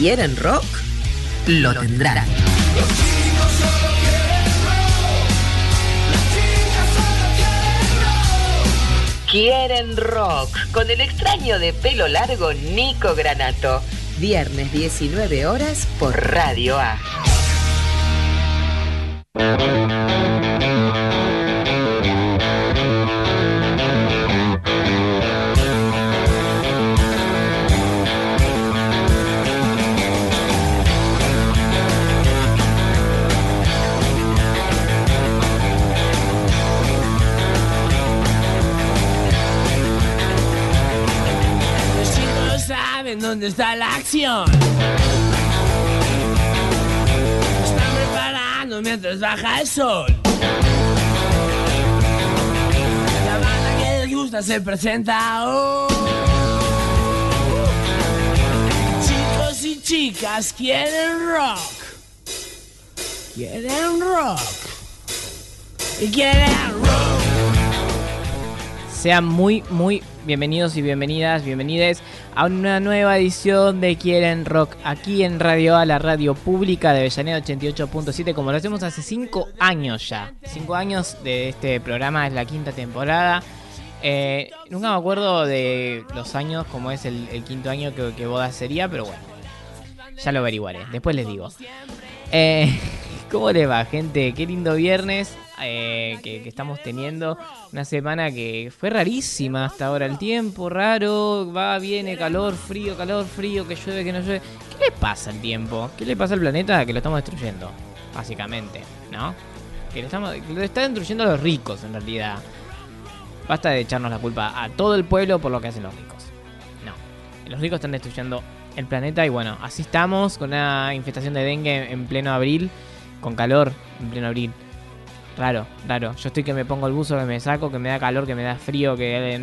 quieren rock, lo tendrán. Quieren rock con el extraño de pelo largo Nico Granato. Viernes 19 horas por Radio A. acción. Están preparando mientras baja el sol. La banda que les gusta se presenta hoy. Chicos y chicas quieren rock. Quieren rock. Y quieren rock. Sean muy, muy bienvenidos y bienvenidas, bienvenides a una nueva edición de Quieren Rock aquí en Radio A, la radio pública de Avellaneda 88.7, como lo hacemos hace 5 años ya. 5 años de este programa, es la quinta temporada. Eh, nunca me acuerdo de los años, como es el, quinto año que, que boda sería, pero bueno, ya lo averiguaré, después les digo. Eh, ¿Cómo les va, gente? Qué lindo viernes eh, que, que estamos teniendo. Una semana que fue rarísima hasta ahora. El tiempo raro, va, viene, calor, frío, calor, frío, que llueve, que no llueve. ¿Qué le pasa al tiempo? ¿Qué le pasa al planeta? Que lo estamos destruyendo, básicamente, ¿no? Que lo, estamos, lo están destruyendo los ricos, en realidad. Basta de echarnos la culpa a todo el pueblo por lo que hacen los ricos. No, los ricos están destruyendo el planeta y bueno, así estamos con una infestación de dengue en pleno abril, con calor en pleno abril. Raro, raro. Yo estoy que me pongo el buzo, que me saco, que me da calor, que me da frío, que... eh,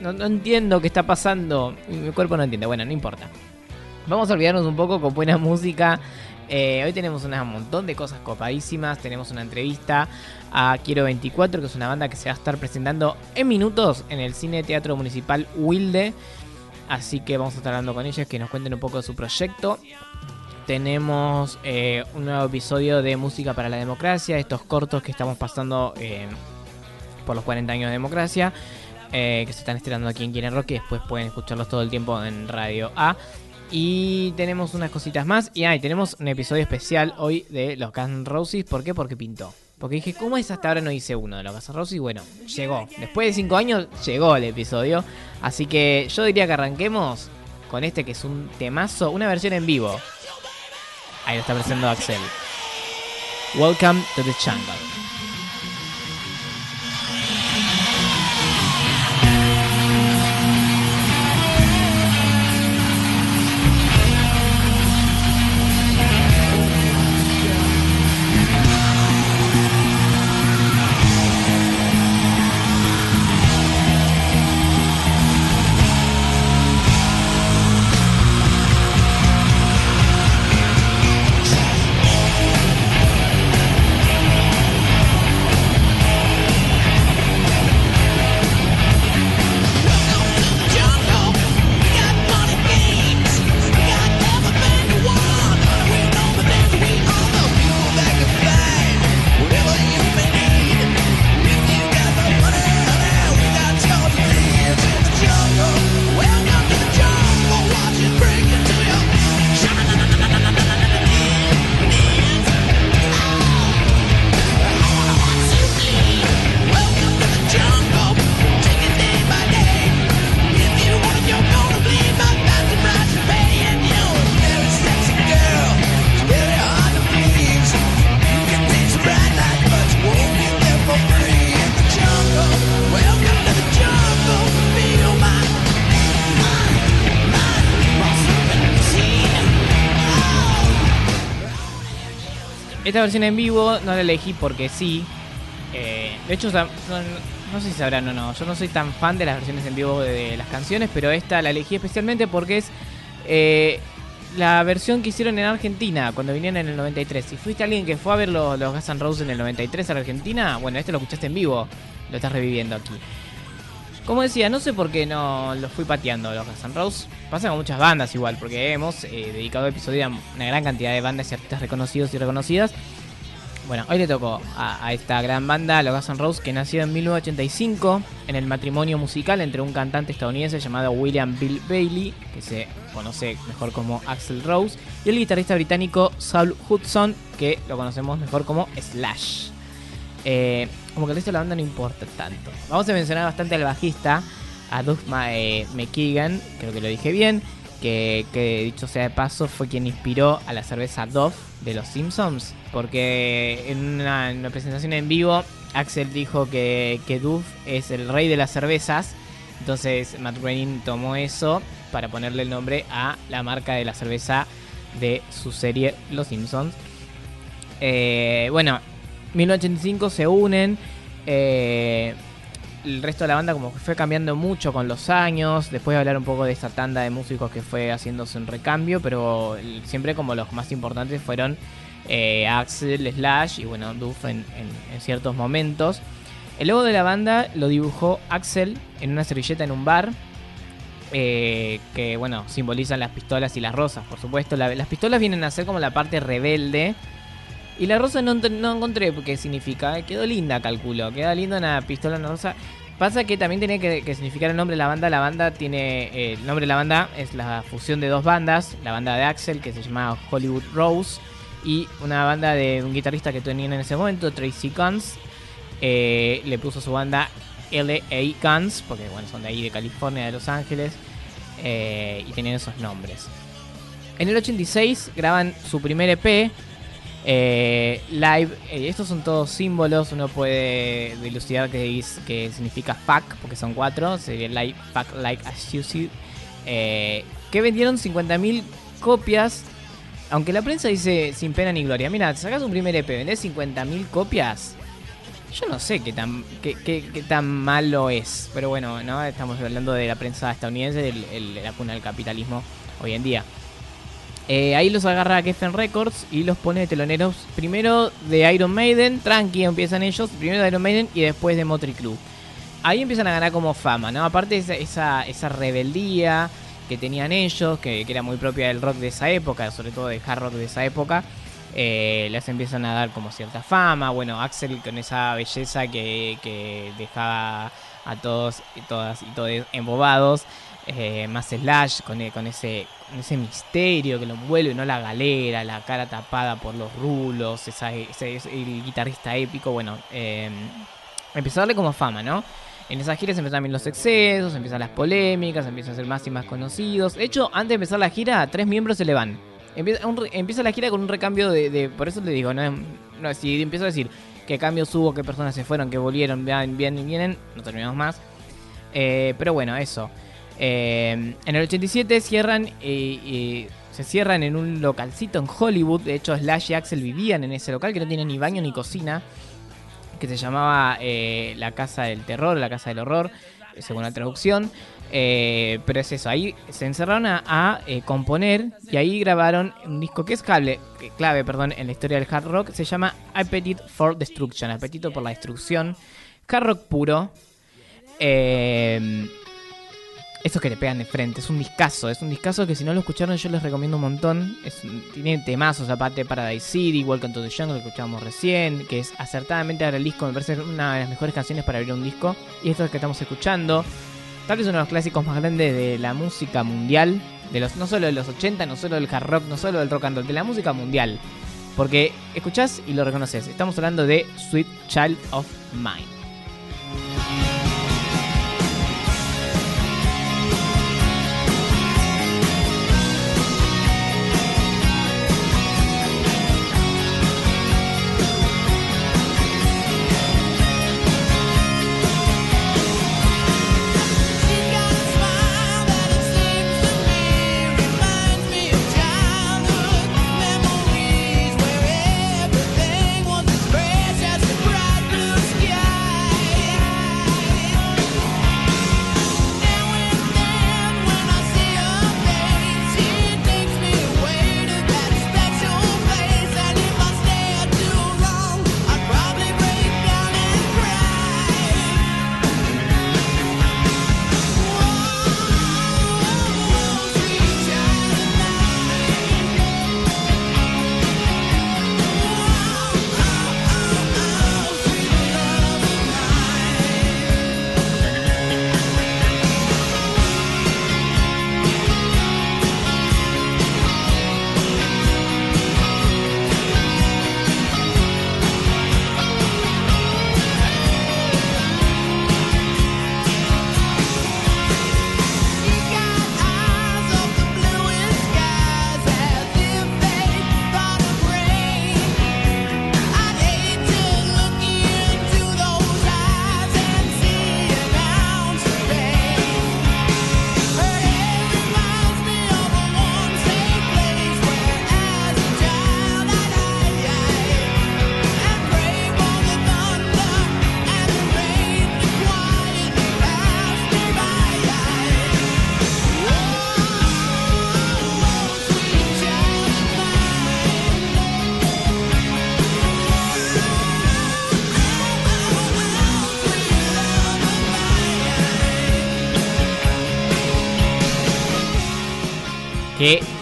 No, no entiendo qué está pasando. Mi cuerpo no entiende. Bueno, no importa. Vamos a olvidarnos un poco con buena música. Eh, hoy tenemos un montón de cosas copadísimas. Tenemos una entrevista a Quiero 24, que es una banda que se va a estar presentando en minutos en el Cine Teatro Municipal Wilde. Así que vamos a estar hablando con ellos, que nos cuenten un poco de su proyecto. Tenemos eh, un nuevo episodio de Música para la Democracia, estos cortos que estamos pasando eh, por los 40 años de democracia, eh, que se están estrenando aquí en Quieren Rock, y después pueden escucharlos todo el tiempo en Radio A. Y tenemos unas cositas más. Y tenemos un episodio especial hoy de los Guns Roses. ¿Por qué? Porque pintó. Porque dije, ¿cómo es hasta ahora no hice uno de los Guns Roses? Bueno, llegó. Después de 5 años, llegó el episodio. Así que yo diría que arranquemos con este que es un temazo, una versión en vivo. Ahí lo está presentando Axel. Welcome to the jungle. Esta versión en vivo no la elegí porque sí. Eh, de hecho, no, sé si sabrán o no. Yo no soy tan fan de las versiones en vivo de, las canciones, pero esta la elegí especialmente porque es eh, la versión que hicieron en Argentina cuando vinieron en el 93. Si fuiste alguien que fue a ver los, los Guns N' Roses en el 93 a Argentina, bueno, este lo escuchaste en vivo. Lo estás reviviendo aquí. Como decía, no sé por qué no los fui pateando los Guns N' Roses. Pasa con muchas bandas igual, porque hemos eh, dedicado episodios a una gran cantidad de bandas y artistas reconocidos y reconocidas. Bueno, hoy le tocó a, esta gran banda, los Guns N' Roses, que nació en 1985 en el matrimonio musical entre un cantante estadounidense llamado William Bill Bailey, que se conoce mejor como Axel Rose, y el guitarrista británico Saul Hudson, que lo conocemos mejor como Slash. Eh, como que el resto de la banda no importa tanto. Vamos a mencionar bastante al bajista, a Doug eh, McKeegan, creo que lo dije bien, que, dicho sea de paso fue quien inspiró a la cerveza Dove de los Simpsons, porque en una, presentación en vivo Axel dijo que, que Dove es el rey de las cervezas, entonces Matt Groening tomó eso para ponerle el nombre a la marca de la cerveza de su serie Los Simpsons. Eh, bueno, 1985 se unen. Eh, el resto de la banda como que fue cambiando mucho con los años. Después de hablar un poco de esta tanda de músicos que fue haciéndose un recambio, pero siempre como los más importantes fueron eh, Axel, Slash y bueno, Duff en, ciertos momentos. El logo de la banda lo dibujó Axel en una servilleta en un bar. Eh, que bueno, simbolizan las pistolas y las rosas, por supuesto. las pistolas vienen a ser como la parte rebelde y la rosa no, encontré qué significa. Quedó linda, calculo. Queda linda una pistola en rosa. Pasa que también tenía que, significar el nombre de la banda. La banda tiene. Eh, el nombre de la banda es la fusión de dos bandas. La banda de Axel, que se llama Hollywood Rose. Y una banda de un guitarrista que tenía en ese momento, Tracy Guns. Eh, le puso su banda LA Guns, porque bueno, son de ahí de California, de Los Ángeles. Eh, y tenían esos nombres. En el 86 graban su primer EP eh, live, eh, estos son todos símbolos, uno puede dilucidar que, significa fuck, porque son cuatro, sería live, fuck, like, as you see, eh, que vendieron 50.000 copias, aunque la prensa dice sin pena ni gloria. Mira, sacas un primer EP, vendés 50.000 copias, yo no sé qué tan, qué, qué, tan malo es, pero bueno, no estamos hablando de la prensa estadounidense, de la cuna del capitalismo hoy en día. Eh, ahí los agarra Geffen Records y los pone de teloneros primero de Iron Maiden, tranqui empiezan ellos, primero de Iron Maiden y después de Motley Crue. Ahí empiezan a ganar como fama, ¿no? Aparte esa, esa, rebeldía que tenían ellos, que, era muy propia del rock de esa época, sobre todo del hard rock de esa época, eh, les empiezan a dar como cierta fama. Bueno, Axel con esa belleza que, que dejaba a todos y todas y todos embobados. Eh, más Slash con, con, ese, ese misterio que lo envuelve, ¿no? La galera, la cara tapada por los rulos, esa, ese, el guitarrista épico, bueno, eh, a darle como fama, ¿no? En esas giras empiezan también los excesos, empiezan las polémicas, empiezan a ser más y más conocidos. De hecho, antes de empezar la gira, tres miembros se le van. Empieza, la gira con un recambio de, Por eso le digo, no, no si empiezo a decir qué cambios hubo, qué personas se fueron, qué volvieron, bien, bien, vienen, no terminamos más. Eh, pero bueno, eso. Eh, en el 87 cierran y se cierran en un localcito en Hollywood. De hecho, Slash y Axel vivían en ese local que no tiene ni baño ni cocina. Que se llamaba eh, La Casa del Terror, La Casa del Horror, según la traducción. Eh, pero es eso, ahí se encerraron a, componer y ahí grabaron un disco que es clave, clave perdón, en la historia del hard rock. Se llama Appetite for Destruction, apetito por la destrucción. Hard rock puro. Eh, esos que te pegan de frente. Es un discazo, es un discazo que si no lo escucharon yo les recomiendo un montón. Es, tiene temazos aparte Paradise City, Welcome to the Jungle que escuchábamos recién, que es acertadamente ahora el disco, me parece una de las mejores canciones para abrir un disco. Y esto es que estamos escuchando. Tal vez uno de los clásicos más grandes de la música mundial. De los, no solo de los 80, no solo del hard rock, no solo del rock and roll, de la música mundial. Porque escuchás y lo reconoces. Estamos hablando de Sweet Child of Mine.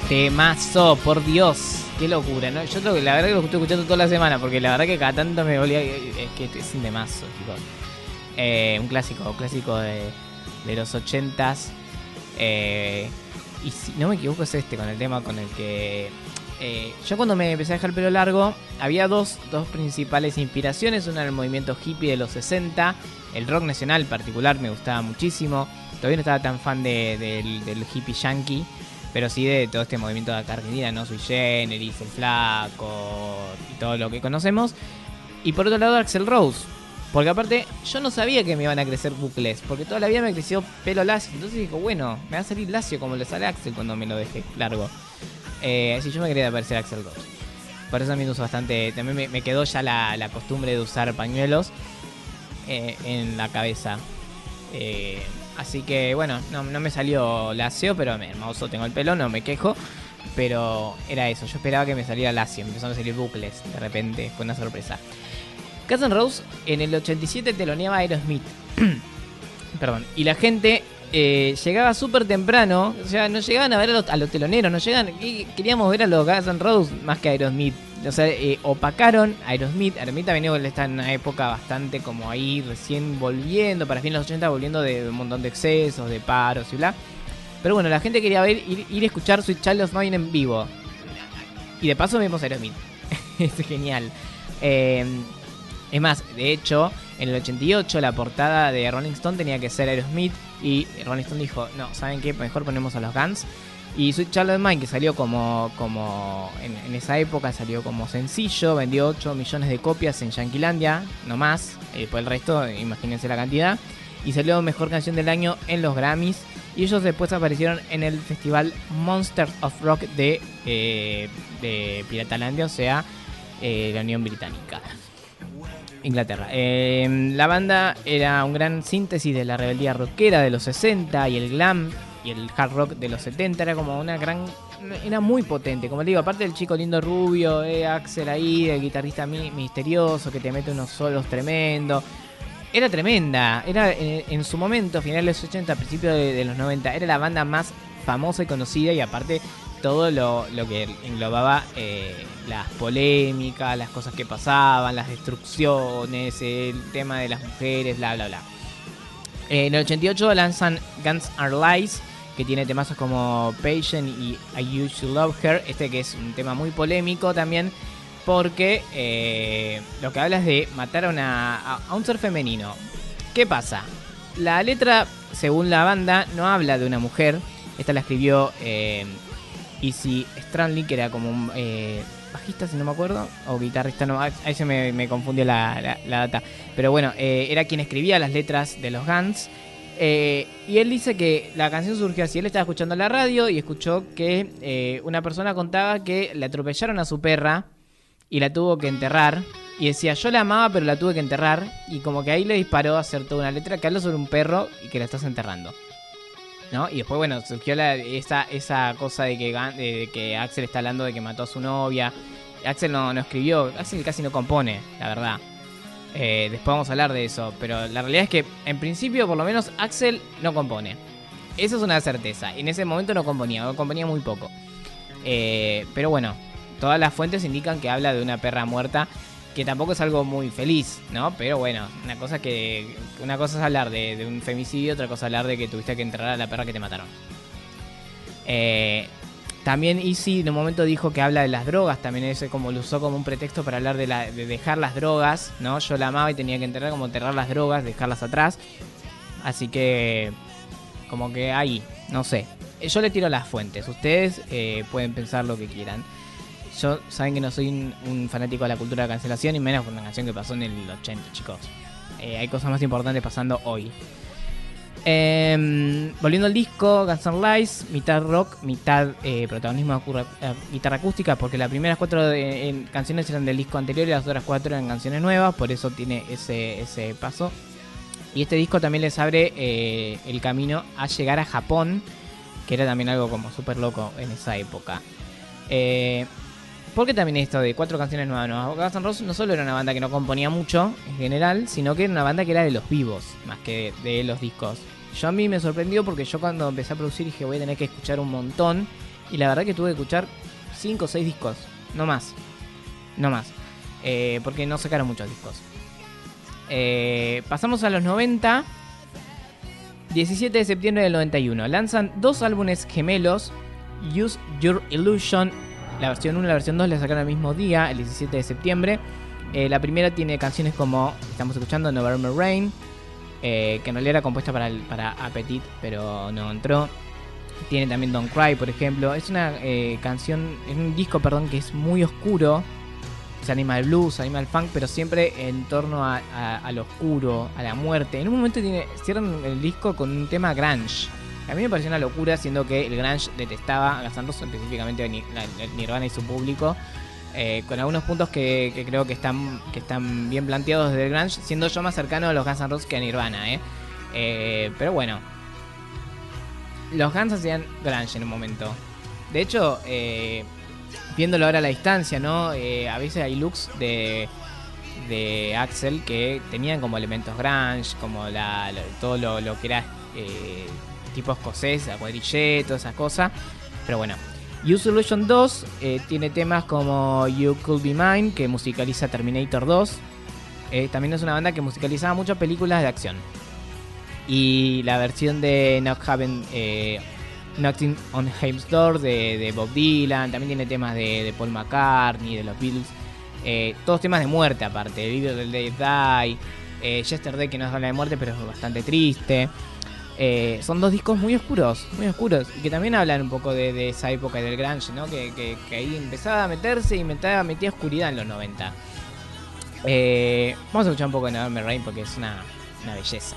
Temazo, por Dios. Qué locura, ¿no? Yo la verdad que lo estoy escuchando toda la semana, porque la verdad que cada tanto me volvía. Es que es un temazo, chicos. Eh, un clásico, un clásico de, de los ochentas. Eh, y si no me equivoco es este con el tema con el que... eh, yo cuando me empecé a dejar el pelo largo, había dos, dos principales inspiraciones. Una era el movimiento hippie de los 60. El rock nacional en particular me gustaba muchísimo. Todavía no estaba tan fan de- del hippie yankee. Pero sí de todo este movimiento de acá Argentina, ¿no? Sui Generis, El Flaco y todo lo que conocemos. Y por otro lado Axel Rose. Porque aparte, yo no sabía que me iban a crecer bucles. Porque toda la vida me creció pelo lacio. Entonces digo, bueno, me va a salir lacio como le sale Axel cuando me lo dejé largo. Eh, así yo me quería parecer a Axel Rose. Por eso también uso bastante. También me, quedó ya la, la costumbre de usar pañuelos eh, en la cabeza. Eh, así que bueno, no, me salió lacio, pero hermoso tengo el pelo, no me quejo. Pero era eso, yo esperaba que me saliera lacio, empezaron a salir bucles de repente, fue una sorpresa. Guns N' Roses en el 87 teloneaba a Aerosmith. Perdón, y la gente eh, llegaba súper temprano, o sea, no llegaban a ver a los, a teloneros, no llegaban, queríamos ver a los Guns N' Roses más que a Aerosmith. O sea, eh, opacaron a Aerosmith. Aerosmith también está en una época bastante como ahí, recién volviendo, para fin de los 80, volviendo de un montón de excesos, de paros y bla. Pero bueno, la gente quería ver, ir, a escuchar Sweet Child of Mine en vivo. Y de paso vemos a Aerosmith. es genial. Eh, es más, de hecho, en el 88 la portada de Rolling Stone tenía que ser Aerosmith. Y Rolling Stone dijo, no, ¿saben qué? Mejor ponemos a los Guns. Y Sweet of Mine, que salió como, como en, esa época, salió como sencillo, vendió 8 millones de copias en Yanquilandia, no más. Y después el resto, imagínense la cantidad. Y salió mejor canción del año en los Grammys. Y ellos después aparecieron en el festival Monsters of Rock de, eh, de Piratalandia, o sea, eh, la Unión Británica. Inglaterra. Eh, la banda era un gran síntesis de la rebeldía rockera de los 60 y el glam y el hard rock de los 70. Era como una gran. Era muy potente. Como le digo, aparte del chico lindo rubio, eh, Axel ahí, el guitarrista mi- misterioso que te mete unos solos tremendos. Era tremenda. Era en, en su momento, finales de los 80, principios de, de los 90, era la banda más famosa y conocida y aparte todo lo, que englobaba eh, las polémicas, las cosas que pasaban, las destrucciones, el tema de las mujeres, bla, bla, bla. Eh, en el 88 lanzan Guns Are Lies, que tiene temazos como Patient y I Used to Love Her, este que es un tema muy polémico también, porque eh, lo que habla es de matar a, una, un ser femenino. ¿Qué pasa? La letra, según la banda, no habla de una mujer. Esta la escribió Easy Stranley, que era como un eh, bajista, si no me acuerdo, o guitarrista, no, ahí se me, me confundió la, la- la data. Pero bueno, eh, era quien escribía las letras de los Guns. Eh, y él dice que la canción surgió así. Él estaba escuchando la radio y escuchó que eh, una persona contaba que le atropellaron a su perra y la tuvo que enterrar. Y decía, yo la amaba, pero la tuve que enterrar. Y como que ahí le disparó a hacer toda una letra que habla sobre un perro y que la estás enterrando. ¿No? Y después, bueno, surgió la- esa, esa cosa de que, de que Axel está hablando de que mató a su novia. Axel no, no escribió, Axel casi no compone, la verdad. Eh, después vamos a hablar de eso. Pero la realidad es que, en principio, por lo menos, Axel no compone. Eso es una certeza. En ese momento no componía, o componía muy poco. Eh, pero bueno, todas las fuentes indican que habla de una perra muerta, que tampoco es algo muy feliz, ¿no? Pero bueno, una cosa que una cosa es hablar de, un femicidio, otra cosa es hablar de que tuviste que enterrar a la perra que te mataron. Eh, también Easy en un momento dijo que habla de las drogas, también ese como lo usó como un pretexto para hablar de, la, de dejar las drogas, ¿no? Yo la amaba y tenía que enterrar como enterrar las drogas, dejarlas atrás. Así que como que ahí, no sé. Eh, Yo le tiro las fuentes, ustedes eh, pueden pensar lo que quieran. Yo saben que no soy un, fanático de la cultura de cancelación y menos con una canción que pasó en el 80, chicos. Eh, hay cosas más importantes pasando hoy. Em, volviendo al disco, Guns N' Lies, mitad rock, mitad eh, protagonismo de eh, guitarra acústica, porque las primeras cuatro canciones eran del disco anterior y las otras cuatro eran canciones nuevas, por eso tiene ese, ese paso. Y este disco también les abre el camino a llegar a Japón, que era también algo como súper loco en esa época. ¿Por qué también esto de cuatro canciones nuevas? No, Guns no solo era una banda que no componía mucho en general, sino que era una banda que era de los vivos, más que de los discos. Yo a mí me sorprendió porque yo cuando empecé a producir dije voy a tener que escuchar un montón y la verdad que tuve que escuchar 5 o 6 discos, no más. No más. Eh, porque no sacaron muchos discos. Eh, pasamos a los 90. 17 de septiembre del 91. Lanzan dos álbumes gemelos. Use Your Illusion. La versión 1 y la versión 2 la sacaron el mismo día, el 17 de septiembre. Eh, la primera tiene canciones como estamos escuchando November Rain, eh, que en realidad era compuesta para, para Appetit, pero no entró. Tiene también Don't Cry, por ejemplo. Es una eh, canción, es un disco, perdón, que es muy oscuro. Se anima al blues, anima al funk, pero siempre en torno a, oscuro, a la muerte. En un momento cierran el disco con un tema grunge. A mí me pareció una locura, siendo que el grunge detestaba a Guns N' específicamente a Nirvana y su público. eh, con algunos puntos que, creo que están, que están bien planteados desde el grunge, siendo yo más cercano a los Guns N' Roses que a Nirvana. ¿eh? Eh, pero bueno, los Guns hacían grunge en un momento. De hecho, eh, viéndolo ahora a la distancia, ¿no? A veces hay looks de, de Axel que tenían como elementos grunge, como todo lo, que era tipo escocés, la cuadrille, todas esas cosas. Pero bueno. Use Solution 2 eh, tiene temas como You Could Be Mine, que musicaliza Terminator 2. Eh, también es una banda que musicalizaba muchas películas de acción. Y la versión de Not Having eh, Knocking on Heaven's Door de, Bob Dylan. También tiene temas de, Paul McCartney, de los Beatles. Eh, todos temas de muerte aparte. Vive del Day Die. Yesterday que no habla de muerte pero es bastante triste. Eh, son dos discos muy oscuros, muy oscuros. Y que también hablan un poco de, esa época del grunge, ¿no? Que, que- que ahí empezaba a meterse y metía, metía oscuridad en los 90. Eh, vamos a escuchar un poco de November Rain porque es una, una belleza.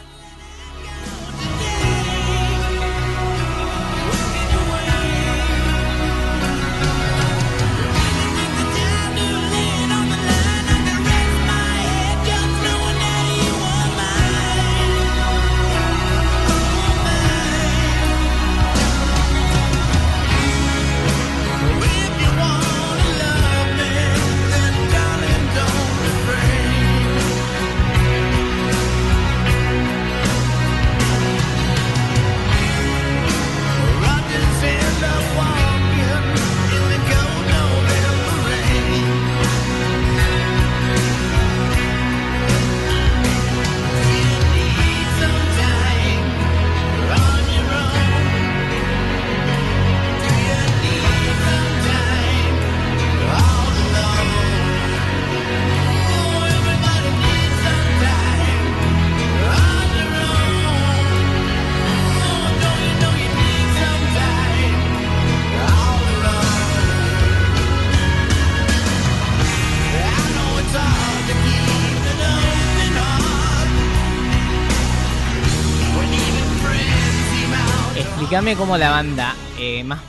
Explícame cómo la banda eh, más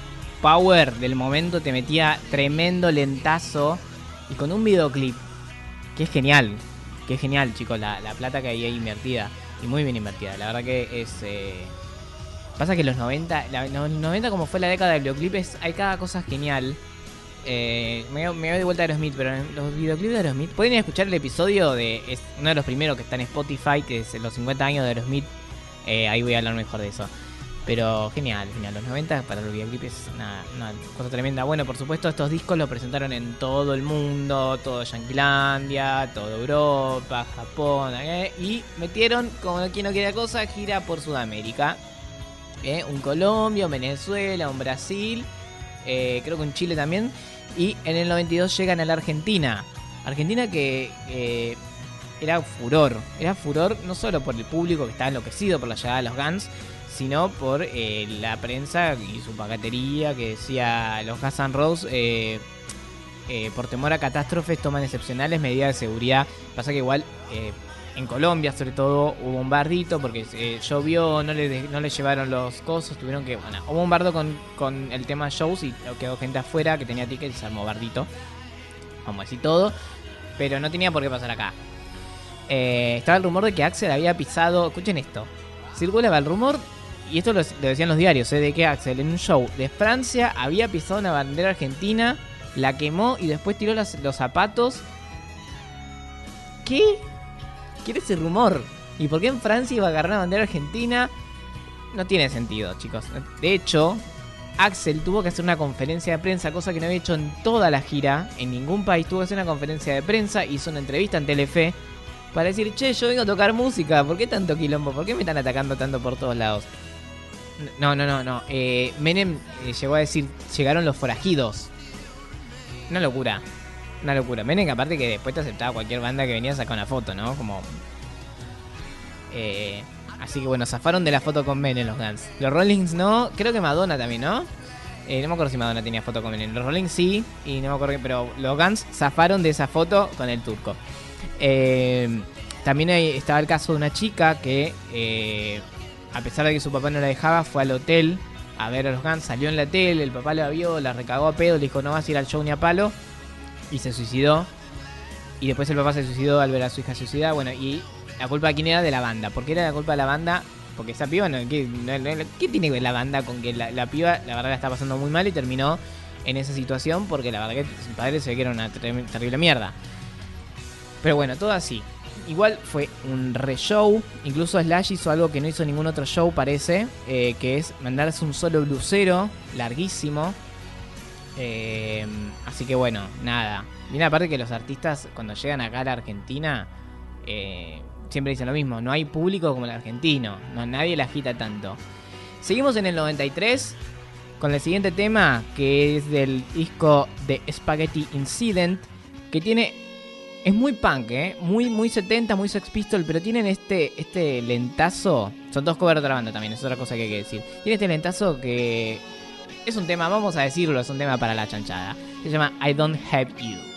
power del momento te metía tremendo lentazo y con un videoclip que es genial, que es genial, chicos, la, la plata que hay ahí invertida y muy bien invertida. La verdad que es. eh, Pasa que los 90, la- los 90 como fue la década del videoclip, es, hay cada cosa genial. Eh, me, me voy de vuelta a Aerosmith, pero los videoclips de Aerosmith, pueden escuchar el episodio de uno de los primeros que está en Spotify, que es los 50 años de Aerosmith. Eh, ahí voy a hablar mejor de eso. Pero genial, genial. Los 90 para los videoclips es una, cosa tremenda. Bueno, por supuesto, estos discos los presentaron en todo el mundo, todo Yanquilandia, toda Europa, Japón, y metieron, como quien no quiere cosa, gira por Sudamérica. ¿eh? Un Colombia, un Venezuela, un Brasil, eh, creo que un Chile también. Y en el 92 llegan a la Argentina. Argentina que eh, era furor. Era furor no solo por el público que estaba enloquecido por la llegada de los Guns, sino por eh, la prensa y su pacatería que decía los Guns N' Roses eh, eh, por temor a catástrofes toman excepcionales medidas de seguridad. Pasa que igual en Colombia sobre todo hubo un bardito porque llovió, no le, no le llevaron los cosos, tuvieron que... Bueno, hubo un bardo con, con el tema shows y quedó gente afuera que tenía tickets y se armó bardito. Vamos a decir todo. Pero no tenía por qué pasar acá. Estaba el rumor de que Axel había pisado... Escuchen esto. Circulaba el rumor, y esto lo, decían los diarios, eh, de que Axel en un show de Francia había pisado una bandera argentina, la quemó y después tiró los zapatos. ¿Qué? ¿Qué era ese rumor? ¿Y por qué en Francia iba a agarrar una bandera argentina? No tiene sentido, chicos. De hecho, Axel tuvo que hacer una conferencia de prensa, cosa que no había hecho en toda la gira, en ningún país. Tuvo que hacer una conferencia de prensa, hizo una entrevista en Telefe para decir, che, yo vengo a tocar música, ¿por qué tanto quilombo? ¿Por qué me están atacando tanto por todos lados? No, no, no, no. Eh, Menem eh, llegó a decir, llegaron los forajidos. Una locura. Una locura. Menem, aparte que después te aceptaba cualquier banda que venía a sacar una foto, ¿no? Como... Eh, así que bueno, zafaron de la foto con Menem los Guns. Los Rollings no, creo que Madonna también, ¿no? No me acuerdo si Madonna tenía foto con Menem. Los Rollings sí, y no me acuerdo, pero los Guns zafaron de esa foto con el turco. También estaba el caso de una chica que, a pesar de que su papá no la dejaba, fue al hotel a ver a los Guns, salió en la tele, el papá la vio, la recagó a pedo, le dijo no vas a ir al show ni a palo, y se suicidó. Y después el papá se suicidó al ver a su hija suicidada. Bueno, y la culpa de quién era de la banda. ¿Por qué era la culpa de la banda? Porque esa piba, no, ¿qué, tiene que ver la banda con que la, piba, la verdad, la está pasando muy mal y terminó en esa situación? Porque la verdad que su padre se ve que era una ter- terrible mierda. Pero bueno, todo así. Igual fue un re show. Incluso Slash hizo algo que no hizo ningún otro show, parece. eh, que es mandarse un solo blusero larguísimo. Eh, así que bueno, nada. Mira, aparte que los artistas cuando llegan acá a la Argentina eh, siempre dicen lo mismo. No hay público como el argentino. No, nadie la agita tanto. Seguimos en el 93 con el siguiente tema que es del disco de Spaghetti Incident que tiene es muy punk, ¿eh? Muy, muy 70, muy Sex Pistol, pero tienen este, este lentazo. Son dos covers de otra banda también, es otra cosa que hay que decir. Tiene este lentazo que es un tema, vamos a decirlo, es un tema para la chanchada. Se llama I Don't Have You.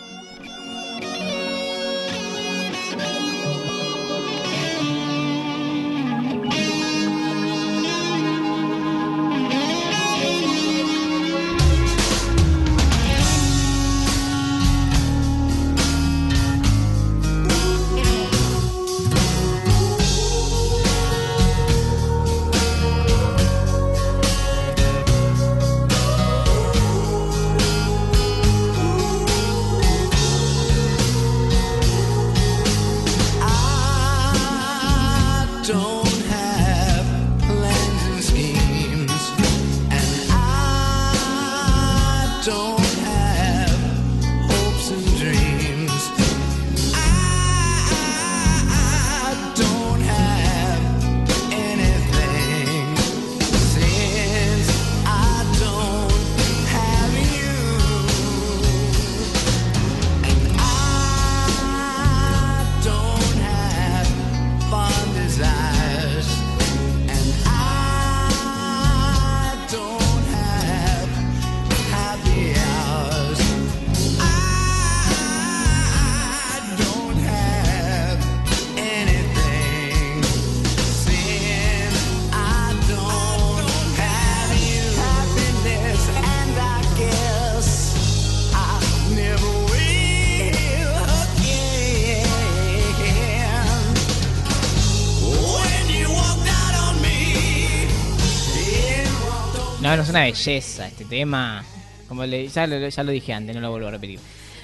Es una belleza este tema. Como le, ya, lo, dije antes, no lo vuelvo a repetir.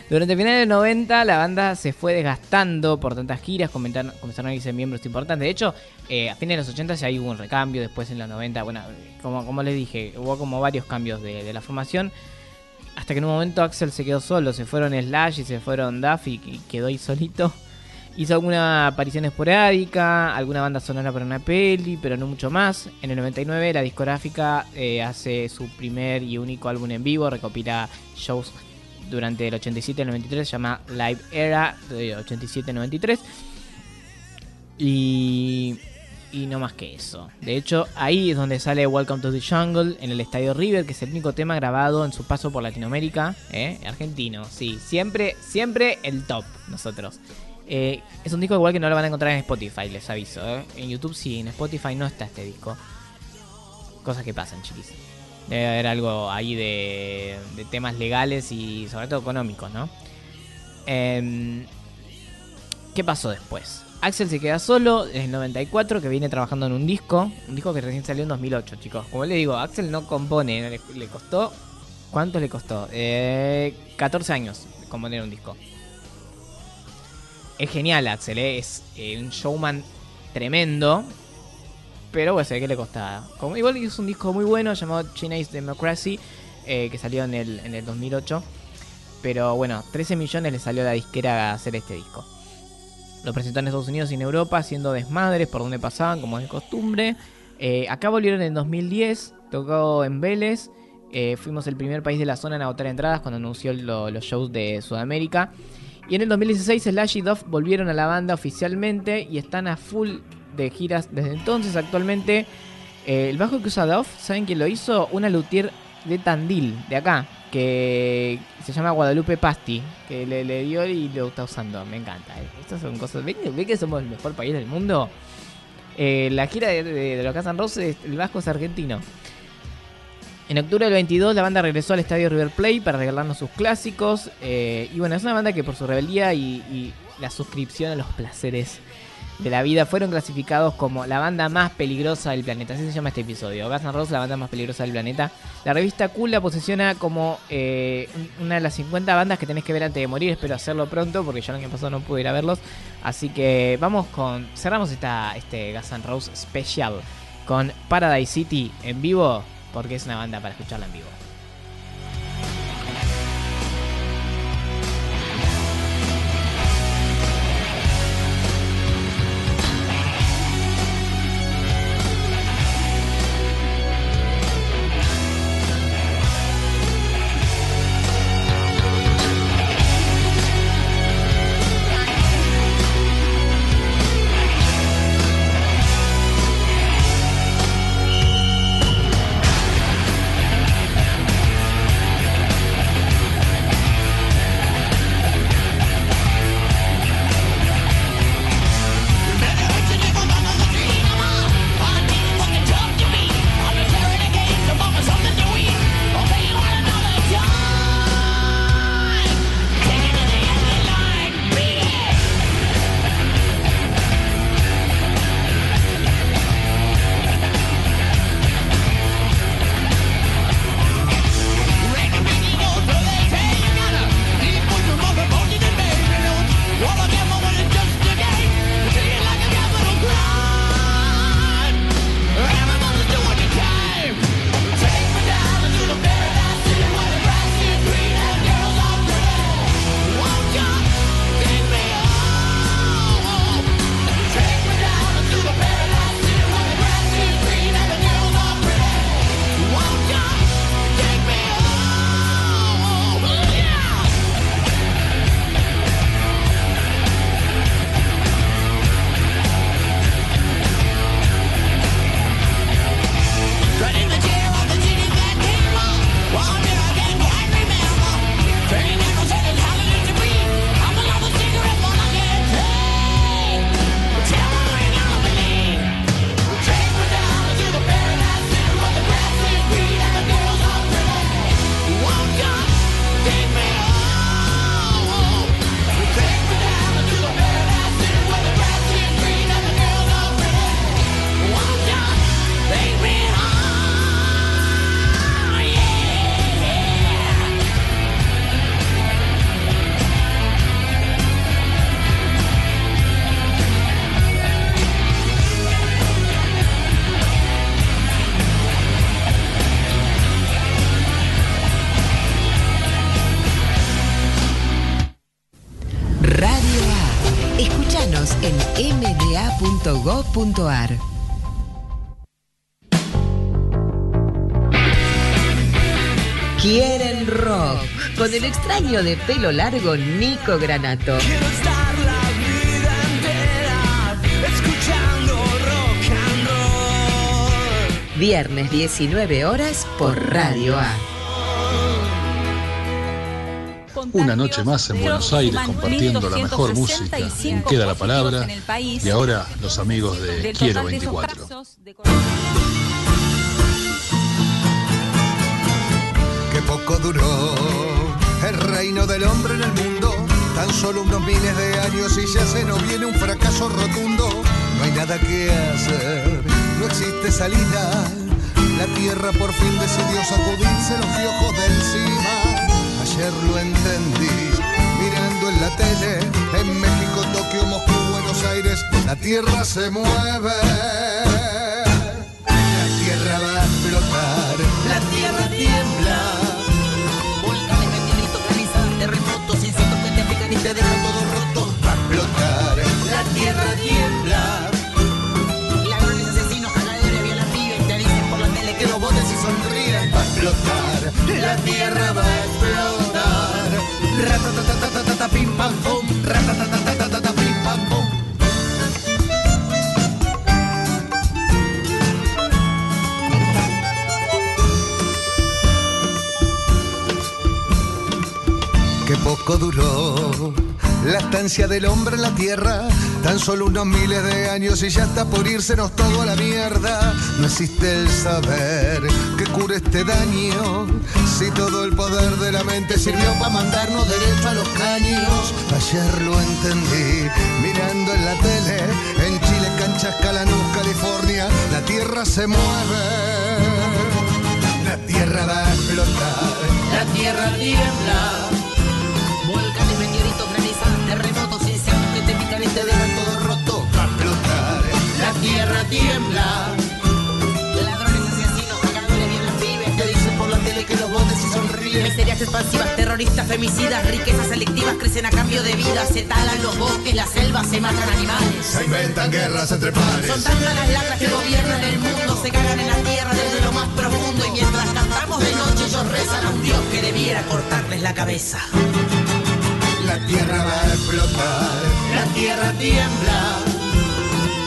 Durante el final del 90 la banda se fue desgastando por tantas giras, comenzaron a irse miembros importantes. De hecho, eh, a fines de los 80 ya hubo un recambio, después en los 90, bueno, como, como les dije, hubo como varios cambios de, de la formación. Hasta que en un momento Axel se quedó solo, se fueron Slash y se fueron Duffy y quedó ahí solito. Hizo alguna aparición esporádica, alguna banda sonora para una peli, pero no mucho más. En el 99 la discográfica eh, hace su primer y único álbum en vivo, recopila shows durante el 87 y el 93, se llama Live Era de 87-93. Y, y no más que eso. De hecho, ahí es donde sale Welcome to the Jungle en el Estadio River, que es el único tema grabado en su paso por Latinoamérica. ¿eh? Argentino, sí. Siempre, siempre el top, nosotros. Eh, es un disco igual que no lo van a encontrar en Spotify, les aviso. ¿eh? En YouTube sí, en Spotify no está este disco. Cosas que pasan, chiquis. Debe haber algo ahí de, de temas legales y sobre todo económicos, ¿no? Em, ¿Qué pasó después? Axel se queda solo en el 94, que viene trabajando en un disco. Un disco que recién salió en 2008, chicos. Como le digo, Axel no compone. Le, le costó... ¿Cuánto le costó? Eh, 14 años componer un disco. Es genial Axel, ¿eh? es eh, un showman tremendo. pero bueno, sé que le costaba. Como, igual hizo un disco muy bueno llamado Chinese Democracy, eh, que salió en el, en el 2008. Pero bueno, 13 millones le salió a la disquera a hacer este disco. Lo presentó en Estados Unidos y en Europa, haciendo desmadres por donde pasaban, como de costumbre. Acá volvieron en 2010, tocó en Vélez. fuimos el primer país de la zona en agotar entradas cuando anunció lo- los shows de Sudamérica. Y en el 2016 Slash y Duff volvieron a la banda oficialmente y están a full de giras desde entonces. Actualmente, eh, el bajo que usa Duff, ¿saben quién lo hizo? Una luthier de Tandil, de acá, que se llama Guadalupe Pasti, que le, dio y lo está usando. Me encanta. eh. Estas son cosas. ¿Ven, que- somos el mejor país del mundo? Eh, la gira de, de, de los Casan Roses, el vasco es argentino. En octubre del 22 la banda regresó al estadio River Plate para regalarnos sus clásicos. eh, y bueno, es una banda que por su rebeldía y, la suscripción a los placeres de la vida fueron clasificados como la banda más peligrosa del planeta. Así se llama este episodio. Guns N' Roses, la banda más peligrosa del planeta. La revista Cool la posiciona como eh, un- una de las 50 bandas que tenés que ver antes de morir. Espero hacerlo pronto porque yo el año pasado no pude ir a verlos. Así que vamos con... Cerramos esta, este Guns N' Roses Special con Paradise City en vivo porque es una banda para escucharla en vivo. Quieren rock con el extraño de pelo largo Nico Granato. Quiero estar la vida entera escuchando rock and roll. Viernes 19 horas por Radio A. Una noche más en Buenos Aires compartiendo la mejor música. en Queda la palabra. Y ahora los amigos de Quiero 24. que poco duró el reino del hombre en el mundo. Tan solo unos miles de años y ya se nos viene un fracaso rotundo. No hay nada que hacer, no existe salida. La tierra por fin decidió sacudirse los piojos de encima ayer lo entendí. Mirando en la tele, en México, Tokio, Moscú, Buenos Aires, la tierra se mueve. La tierra va a explotar, la tierra tiembla. Volcanes, meteoritos, calizas, terremotos, insectos que te pican y te dejan todo roto. Va a explotar, la tierra tiembla. Ladrones, asesinos, jaladores, violan pibes, te dicen por la tele que los botes y sonríen. Va a explotar, la tierra va a explotar. Qué poco duró la estancia del hombre en la tierra, tan solo unos miles de años y ya está por irsenos todo a la mierda. No existe el saber cure este daño, si todo el poder de la mente sirvió para mandarnos derecho a los caños. Ayer lo entendí, mirando en la tele, en Chile, Canchas, Calanús, California, la tierra se mueve. La tierra va a explotar. La tierra tiembla. Volcanes, meteoritos, granizas, terremotos, incendios que te pican y te dejan todo roto. Va a explotar. La tierra tiembla. Expansivas, terroristas, femicidas, riquezas selectivas crecen a cambio de vida. Se talan los bosques, las selvas, se matan animales. Se inventan guerras entre pares. Son tantas las lacras que gobiernan el mundo, se cagan en la tierra desde lo más profundo. Y mientras cantamos de noche, ellos rezan a un Dios que debiera cortarles la cabeza. La tierra va a explotar. La tierra tiembla.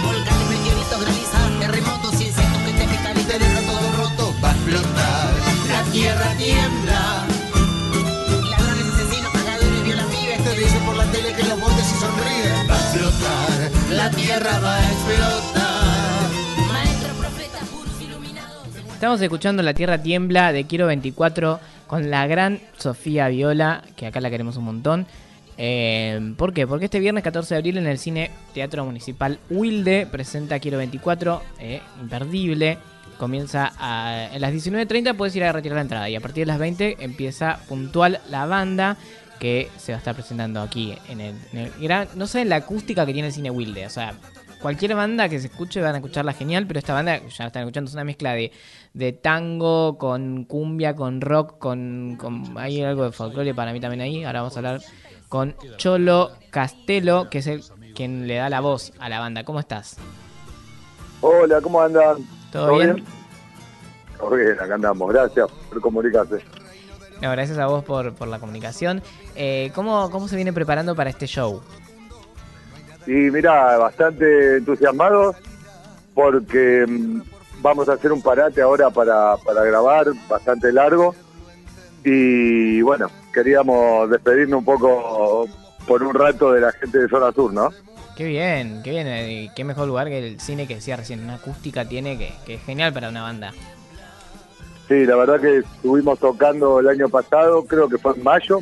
Volcanes, meteoritos, granizas, terremotos, insectos que te pican y te dejan todo roto. Va a explotar. La tierra tiembla. La tierra va a explotar. Maestro, profeta, puros iluminados. Estamos escuchando La Tierra Tiembla de Quiero 24 con la gran Sofía Viola, que acá la queremos un montón. Eh, ¿Por qué? Porque este viernes 14 de abril en el Cine Teatro Municipal Wilde presenta Quiero 24, eh, imperdible. Comienza a, a las 19.30, puedes ir a retirar la entrada y a partir de las 20 empieza puntual la banda que se va a estar presentando aquí en el, en el gran, no sé, la acústica que tiene el Cine Wilde, o sea, cualquier banda que se escuche van a escucharla genial, pero esta banda ya la están escuchando, es una mezcla de, de tango con cumbia, con rock, con, con hay algo de folclore para mí también ahí. Ahora vamos a hablar con Cholo Castelo, que es el quien le da la voz a la banda. ¿Cómo estás? Hola, ¿cómo andan? ¿Todo bien? Todo bien, acá andamos. Gracias por comunicarse. No, gracias a vos por, por la comunicación. Eh, ¿cómo, ¿Cómo se viene preparando para este show? Y mira, bastante entusiasmados porque mm, vamos a hacer un parate ahora para, para grabar, bastante largo. Y bueno, queríamos despedirnos un poco por un rato de la gente de Zona Sur, ¿no? Qué bien, qué bien. eh, Qué mejor lugar que el cine que decía recién. Una acústica tiene que, que es genial para una banda. Sí, la verdad que estuvimos tocando el año pasado, creo que fue en mayo.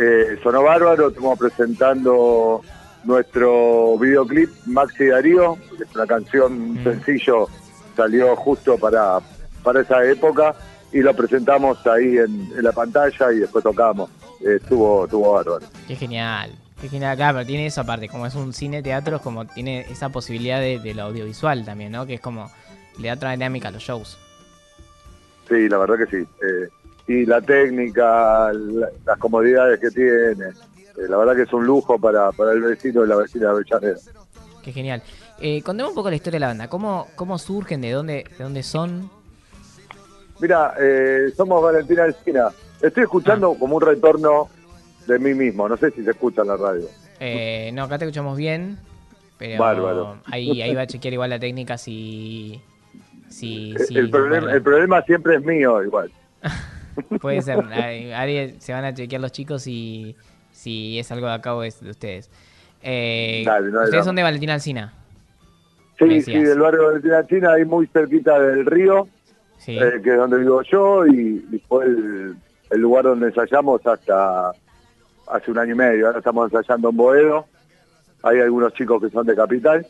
Eh, sonó bárbaro, estuvimos presentando nuestro videoclip Maxi Darío, que es una canción Mm. sencillo, salió justo para, para esa época y lo presentamos ahí en, en la pantalla y después tocamos. Eh, estuvo, estuvo bárbaro. Qué genial. Qué genial, claro, pero tiene eso aparte, como es un cine teatro, es como tiene esa posibilidad de, de lo audiovisual también, ¿no? Que es como le da otra dinámica a los shows. Sí, la verdad que sí. Eh, y la técnica, la- las comodidades que tiene, eh, la verdad que es un lujo para, para el vecino y la vecina de Avellaneda. Qué genial. Eh, contemos un poco la historia de la banda. ¿Cómo, cómo surgen? ¿De dónde, de dónde son? Mira, eh, somos Valentina Alcina. Estoy escuchando como un retorno de mí mismo. No sé si se escucha en la radio. Eh, no, acá te escuchamos bien, pero Bárbaro. Ahí, ahí va a chequear igual la técnica si... si, Eh, si el, problema, guarda. el problema siempre es mío, igual. Puede ser. Ahí- se van a chequear los chicos si, si es algo de acá o es de ustedes. Eh, Dale, no hay ustedes son de Valentina Alcina. Sí, sí, del barrio de Valentina Alcina, ahí muy cerquita del río, Sí. eh, que es donde vivo yo, y, y fue el, el lugar donde ensayamos hasta hace un año y medio. Ahora estamos ensayando en Boedo. Hay algunos chicos que son de Capital,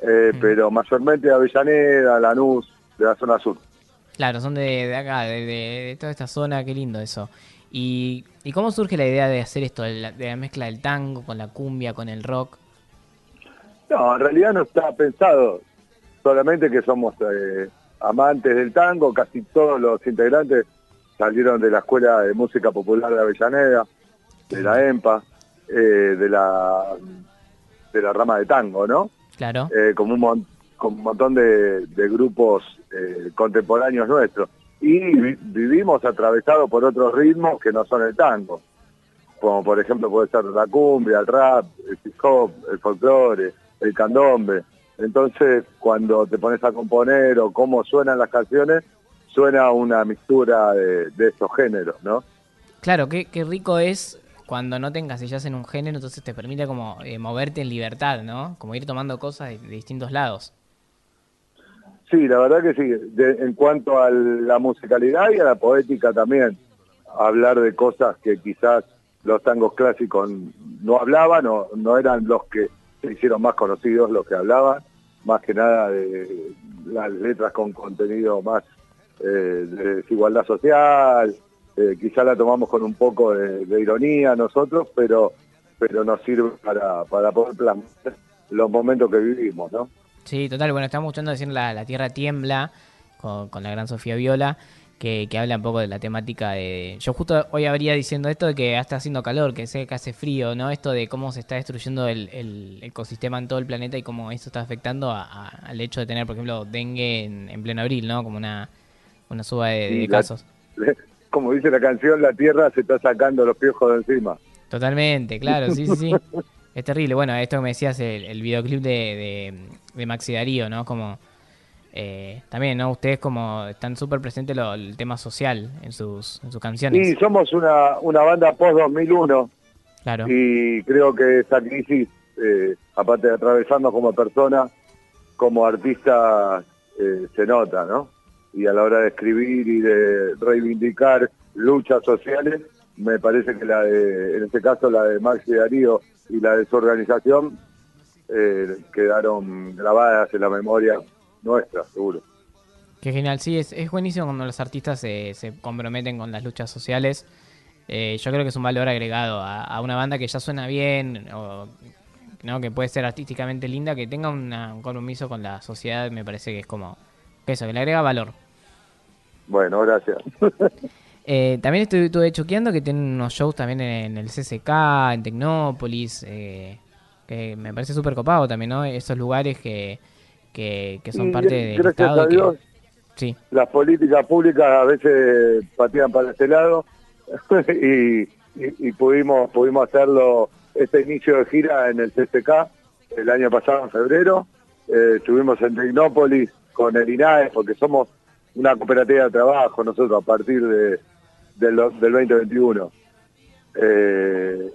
eh, Mm. pero mayormente de Avellaneda, Lanús, de la zona sur. Claro, son de, de acá, de, toda esta zona, qué lindo eso. ¿Y, y cómo surge la idea de hacer esto, de la, de la mezcla del tango con la cumbia, con el rock? No, en realidad no está pensado. Solamente que somos eh, amantes del tango, casi todos los integrantes salieron de la Escuela de Música Popular de Avellaneda, de la EMPA, eh, de la de la rama de tango, ¿no? Claro. Eh, como un mon- como un montón de, grupos eh, contemporáneos nuestros. y vi- vivimos atravesados por otros ritmos que no son el tango. Como por ejemplo puede ser la cumbia, el rap, el hip el folclore, el candombe. Entonces, cuando te pones a componer o cómo suenan las canciones, suena una mixtura de, de esos géneros, ¿no? Claro, qué, qué rico es cuando no te encasillas en un género, entonces te permite como eh, moverte en libertad, ¿no? Como ir tomando cosas de distintos lados. Sí, la verdad que sí. En cuanto a la musicalidad y a la poética también, hablar de cosas que quizás los tangos clásicos no hablaban o no eran los que se hicieron más conocidos los que hablaban, más que nada de las letras con contenido más eh, de desigualdad social, eh, quizás la tomamos con un poco de, de ironía nosotros, pero pero nos sirve para, para poder plasmar los momentos que vivimos, ¿no? Sí, total. Bueno, estamos escuchando decir la, la Tierra Tiembla con, con la gran Sofía Viola, que, que habla un poco de la temática de... Yo justo hoy habría diciendo esto de que está haciendo calor, que sé que hace frío, ¿no? Esto de cómo se está destruyendo el, el ecosistema en todo el planeta y cómo esto está afectando a- a- al hecho de tener, por ejemplo, dengue en, en pleno abril, ¿no? Como una, una suba de, de Sí, la- casos. Como dice la canción, la tierra se está sacando los piojos de encima. Totalmente, claro, sí, sí, sí. Es terrible. Bueno, esto que me decías, el, el videoclip de, de, de Maxi Darío, ¿no? Como eh, también, ¿no? Ustedes como están súper presentes lo- el tema social en sus, en sus canciones. Y somos una, una banda post-2001 Claro. y creo que esa crisis, eh, aparte de atravesarnos como persona, como artista, eh, se nota, ¿no? Y a la hora de escribir y de reivindicar luchas sociales, me parece que la de, en este caso la de Maxi Darío y la de su organización, eh, quedaron grabadas en la memoria nuestra, seguro. Qué genial, sí, es, es buenísimo cuando los artistas se, se comprometen con las luchas sociales. Eh, yo creo que es un valor agregado a, a una banda que ya suena bien, o ¿no? que puede ser artísticamente linda, que tenga una- un compromiso con la sociedad, me parece que es como que eso, que le agrega valor. Bueno, gracias. Eh, también estuve, estuve choqueando que tienen unos shows también en, el CCK, en Tecnópolis, eh, que me parece súper copado también, ¿no? Esos lugares que, que, que son Y parte del Estado. a que- sí, las políticas públicas a veces patean para este lado y, y- y pudimos pudimos hacerlo este inicio de gira en el CCK el año pasado en febrero Eh, estuvimos en Tecnópolis con el INAE porque somos una cooperativa de trabajo nosotros a partir de del, del 2021 Eh,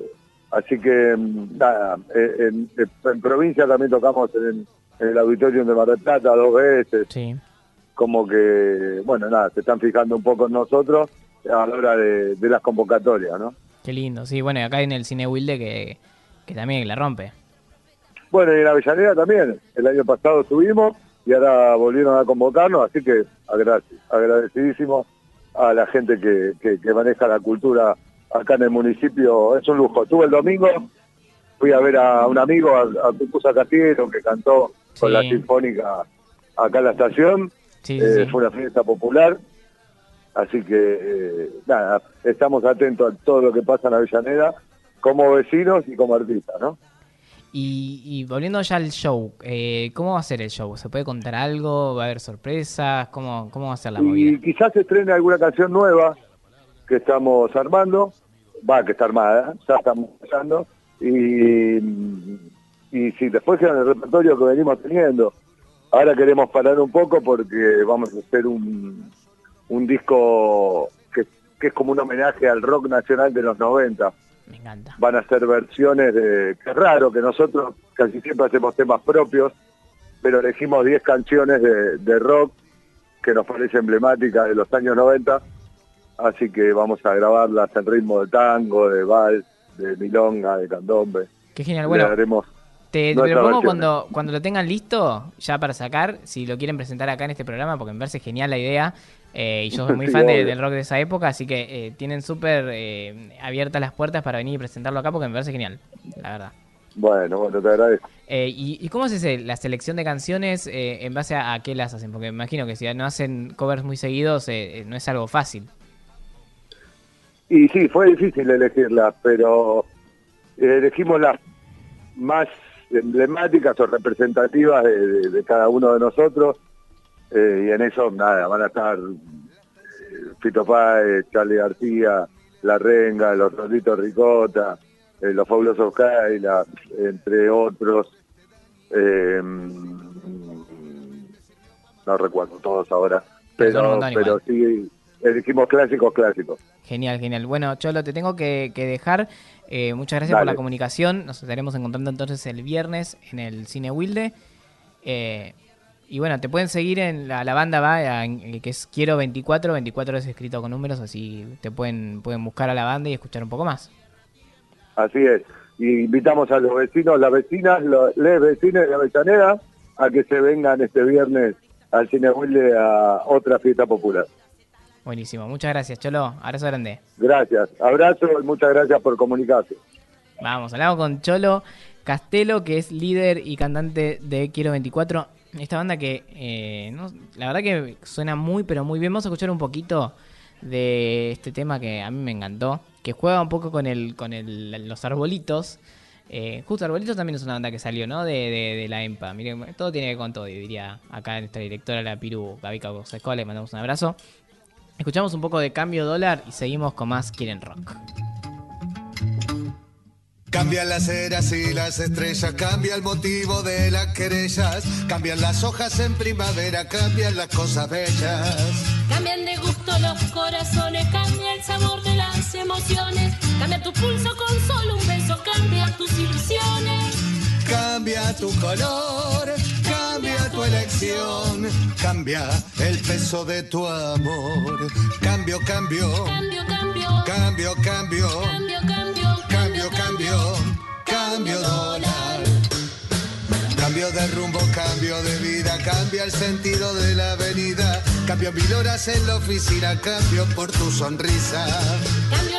así que mm, nada eh, en, en provincia también tocamos en, en el auditorio de Mar del Plata dos veces sí. como que, bueno, nada, se están fijando un poco en nosotros a la hora de, de las convocatorias, ¿no? Qué lindo. Sí, bueno, y acá en el Cine Wilde que, que también la rompe. Bueno, y en Avellaneda también, el año pasado estuvimos y ahora volvieron a convocarnos, así que agrade- agradecidísimo a la gente que, que, que maneja la cultura acá en el municipio, es un lujo. Tuve el domingo, fui a ver a un amigo, a, a Tucusa Castiero, que cantó con la Sinfónica acá en la estación, Sí, sí, Eh, sí. fue una fiesta popular, así que eh, nada, estamos atentos a todo lo que pasa en Avellaneda como vecinos y como artistas, ¿no? Y, y volviendo ya al show, eh, ¿cómo va a ser el show? ¿Se puede contar algo? ¿Va a haber sorpresas? ¿Cómo, cómo va a ser la y movida? quizás se estrene alguna canción nueva que estamos armando, va, que está armada, ya estamos empezando, y, y si después queda en el repertorio que venimos teniendo. Ahora queremos parar un poco porque vamos a hacer un, un disco que, que es como un homenaje al rock nacional de los 90. Me encanta. van a ser versiones de... es raro que nosotros casi siempre hacemos temas propios, pero elegimos 10 canciones de, de rock que nos parece emblemática de los años 90, así que vamos a grabarlas en ritmo de tango, de vals, de milonga, de candombe. Qué genial. Le Bueno, daremos te, propongo cuando, cuando lo tengan listo, ya para sacar, si lo quieren presentar acá en este programa, porque me parece genial la idea. eh, y yo soy muy Sí, fan de- del rock de esa época, así que eh, tienen súper eh, abiertas las puertas para venir y presentarlo acá, porque me parece genial, la verdad. Bueno, bueno, te agradezco. ¿y, y cómo es la selección de canciones? ¿En base a, a qué las hacen? Porque me imagino que si no hacen covers muy seguidos, no es algo fácil. Y sí, fue difícil elegirlas, pero elegimos las más emblemáticas o representativas de, de- de cada uno de nosotros. eh, y en eso, nada, van a estar Fito Páez, Charlie García, La Renga, Los Roditos Ricota, eh, Los Fabulosos Kaila, entre otros. eh, no recuerdo todos ahora, pero, pero sí, elegimos clásicos, clásicos. Genial, genial. Bueno, Cholo, te tengo que, que dejar. Eh, muchas gracias por la comunicación. Nos estaremos encontrando entonces el viernes en el Cine Wilde. Eh, y bueno, te pueden seguir en la, la banda va en- en- que es Quiero 24, 24 es escrito con números, así te pueden, pueden buscar a la banda y escuchar un poco más. Así es. Y invitamos a los vecinos, las vecinas, los, les vecinos de Avellaneda a que se vengan este viernes al Cine Wilde a otra fiesta popular. Buenísimo, muchas gracias, Cholo. Abrazo grande. Gracias. Abrazo y muchas gracias por comunicarse. Vamos, hablamos con Cholo Castelo, que es líder y cantante de Quiero 24. Esta banda que, eh, no- la verdad que suena muy, pero muy bien. Vamos a escuchar un poquito de este tema que a mí me encantó, que juega un poco con el, con el, los arbolitos. Eh, justo Arbolitos también es una banda que salió, ¿no? De, de, de la EMPA. Miren, todo tiene que ver con todo, diría acá nuestra directora, la Piru Gaby Caucesco. Le mandamos un abrazo. Escuchamos un poco de cambio dólar y seguimos con más Quieren Rock. Cambian las eras y las estrellas, cambia el motivo de las querellas, cambian las hojas en primavera, cambian las cosas bellas. Cambian de gusto los corazones, cambia el sabor de las emociones, cambia tu pulso con solo un beso, cambia tus ilusiones. Cambia tu color, cambia tu elección, cambia el peso de tu amor. Cambio, cambio, Cambio, cambio, cambio, cambio, cambio, cambio, cambio, cambio, cambio dólar. Cambio de rumbo, cambio de vida, cambia el sentido de la avenida. Cambio mil horas en la oficina, cambio por tu sonrisa. Cambio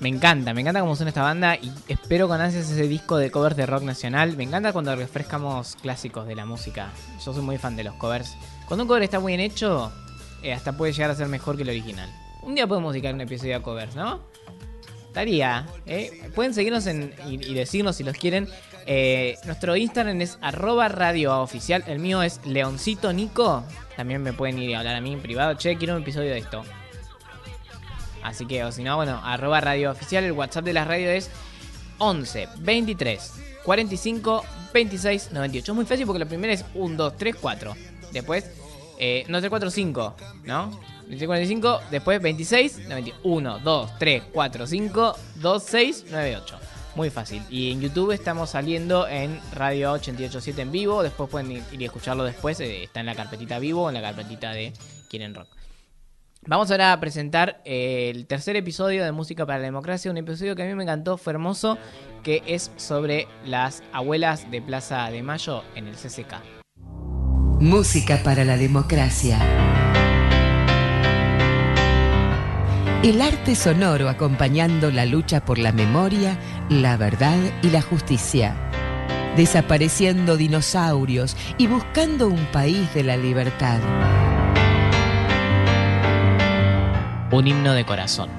Me encanta, me encanta cómo suena esta banda y espero con ansias ese disco de covers de rock nacional. Me encanta cuando refrescamos clásicos de la música. Yo soy muy fan de los covers. Cuando un cover está muy bien hecho, eh, hasta puede llegar a ser mejor que el original. Un día podemos dedicar un episodio a covers, ¿no? Estaría, ¿eh? Pueden seguirnos y, decirnos si los quieren. Eh, nuestro Instagram es arroba radio. El mío es Leoncito Nico. También me pueden ir a hablar a mí en privado. Che, quiero un episodio de esto. Así que, o si no, bueno, arroba radio oficial. El WhatsApp de la radio es 11 23 45 26 98. Es muy fácil porque la primera es 1, 2, 3, 4. Después, eh, no 3, 4, 5, ¿no? 26, 45, después 26, 91, 1, 2, 3, 4, 5, 2, 6, 9, 8. Muy fácil. Y en YouTube estamos saliendo en Radio 887 en vivo. Después pueden ir y escucharlo después. eh, está en la carpetita vivo, en la carpetita de Quieren Rock. Vamos ahora a presentar eh, el tercer episodio de Música para la Democracia, un episodio que a mí me encantó, fue hermoso, que es sobre las abuelas de Plaza de Mayo en el CCK. Música para la democracia. El arte sonoro acompañando la lucha por la memoria, la verdad y la justicia. Desapareciendo dinosaurios y buscando un país de la libertad. Un himno de corazón.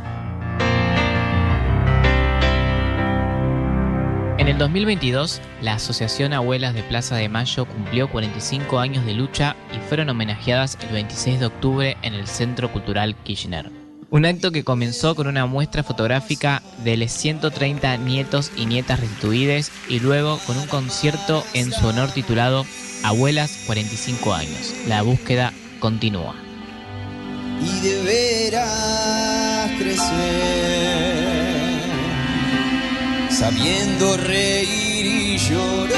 En el 2022, la Asociación Abuelas de Plaza de Mayo cumplió 45 años de lucha y fueron homenajeadas el 26 de octubre en el Centro Cultural Kirchner. Un acto que comenzó con una muestra fotográfica de los 130 nietos y nietas restituides y luego con un concierto en su honor titulado Abuelas 45 años. La búsqueda continúa. Y deberás crecer sabiendo reír y llorar.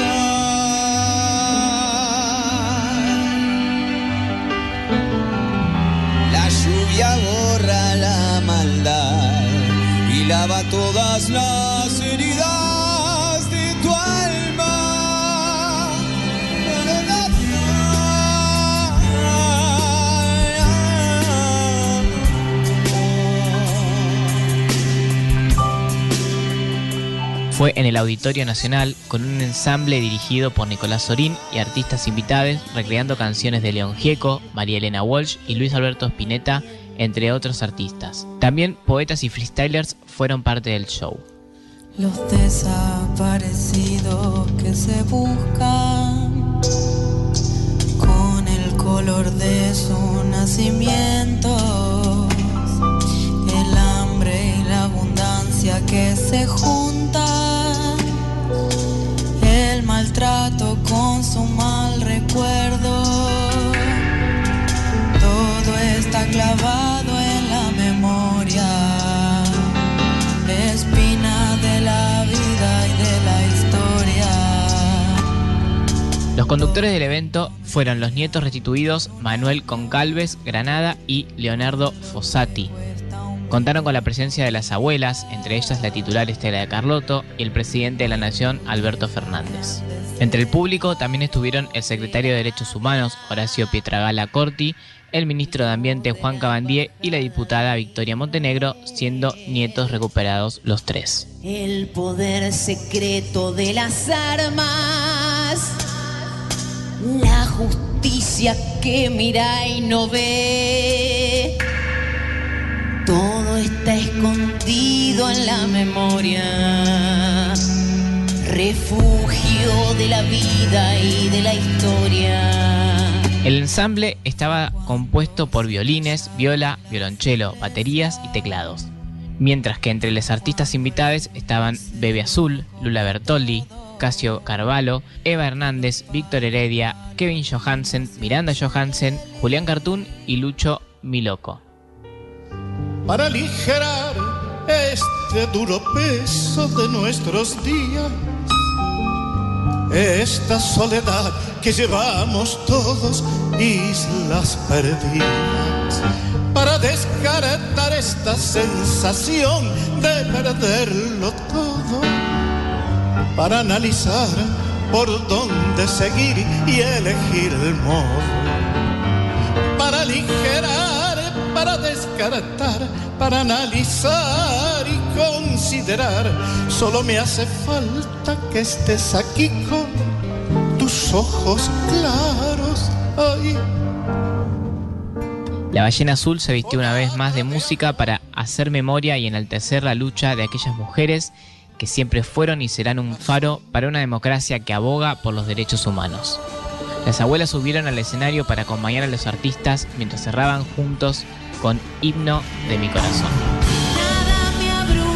La lluvia borra la maldad y lava todas las Fue en el Auditorio Nacional con un ensamble dirigido por Nicolás Sorín y artistas invitados recreando canciones de León Gieco, María Elena Walsh y Luis Alberto Spinetta entre otros artistas. También poetas y freestylers fueron parte del show. Los desaparecidos que se buscan con el color de su nacimiento, el hambre y la abundancia que se juntan, conductores del evento fueron los nietos restituidos Manuel Concalves Granada y Leonardo Fossati. Contaron con la presencia de las abuelas, entre ellas la titular Estela de Carlotto y el presidente de la Nación Alberto Fernández. Entre el público también estuvieron el secretario de Derechos Humanos Horacio Pietragala Corti, el ministro de Ambiente Juan Cabandier y la diputada Victoria Montenegro, siendo nietos recuperados los tres. El poder secreto de las armas. La justicia que mira y no ve. Todo está escondido en la memoria. Refugio de la vida y de la historia. El ensamble estaba compuesto por violines, viola, violonchelo, baterías y teclados. Mientras que entre los artistas invitados estaban Bebe Azul, Lula Bertoldi, Casio Carvalho, Eva Hernández, Víctor Heredia, Kevin Johansen, Miranda Johansen, Julián Cartoon y Lucho Miloco. para aligerar este duro peso de nuestros días. Esta soledad que llevamos todos, islas perdidas, para descartar esta sensación de perderlo todo, para analizar por dónde seguir y elegir el modo para aligerar, para descartar, para analizar y considerar. Solo me hace falta que estés aquí con tus ojos claros. Ay. La ballena azul se vistió una vez más de música para hacer memoria y enaltecer la lucha de aquellas mujeres que siempre fueron y serán un faro para una democracia que aboga por los derechos humanos. Las abuelas subieron al escenario para acompañar a los artistas mientras cerraban juntos con Himno de mi corazón. Nada me abruma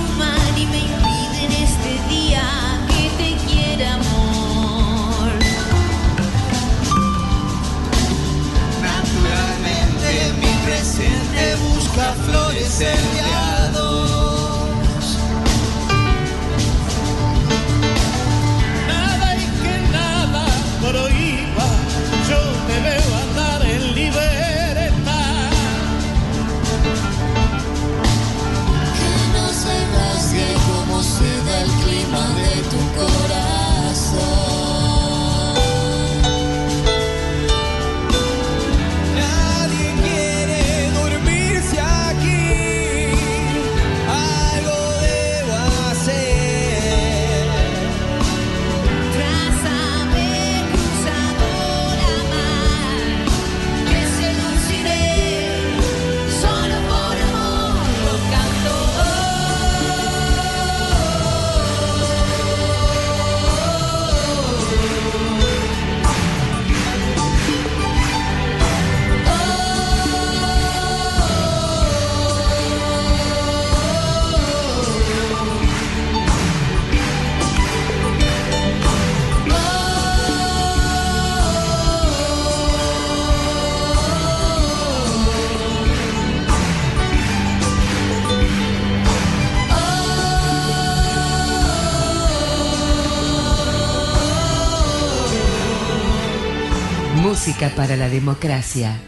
Para la democracia.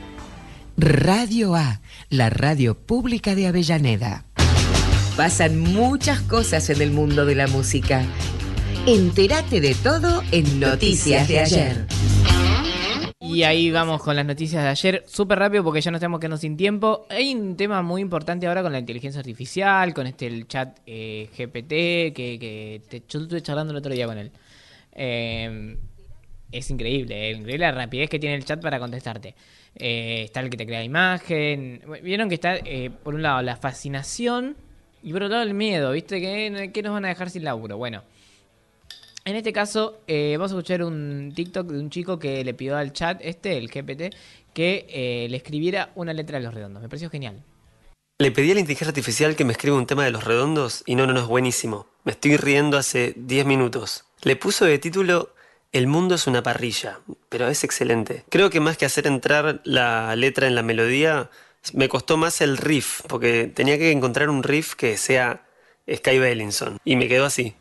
Radio A, la radio pública de Avellaneda. Pasan muchas cosas en el mundo de la música. Entérate de todo en Noticias de ayer. Y ahí vamos con las noticias de ayer, súper rápido porque ya nos tenemos quedando sin tiempo. Hay un tema muy importante ahora con la inteligencia artificial, con este el chat eh, GPT, que, que te- yo estuve charlando el otro día con él. Eh, es increíble, eh, increíble la rapidez que tiene el chat para contestarte. Eh, está el que te crea imagen. Vieron que está, eh, por un lado, la fascinación y por otro lado, el miedo, ¿viste? Que, que nos van a dejar sin laburo. Bueno, en este caso, eh, vamos a escuchar un TikTok de un chico que le pidió al chat, este, el GPT, que le escribiera una letra de los redondos. Me pareció genial. Le pedí a la inteligencia artificial que me escriba un tema de los redondos y no, no, no es buenísimo. Me estoy riendo hace 10 minutos. Le puso de título El mundo es una parrilla, pero es excelente. Creo que más que hacer entrar la letra en la melodía, me costó más el riff, porque tenía que encontrar un riff que sea Sky Bellinson. Y me quedó así.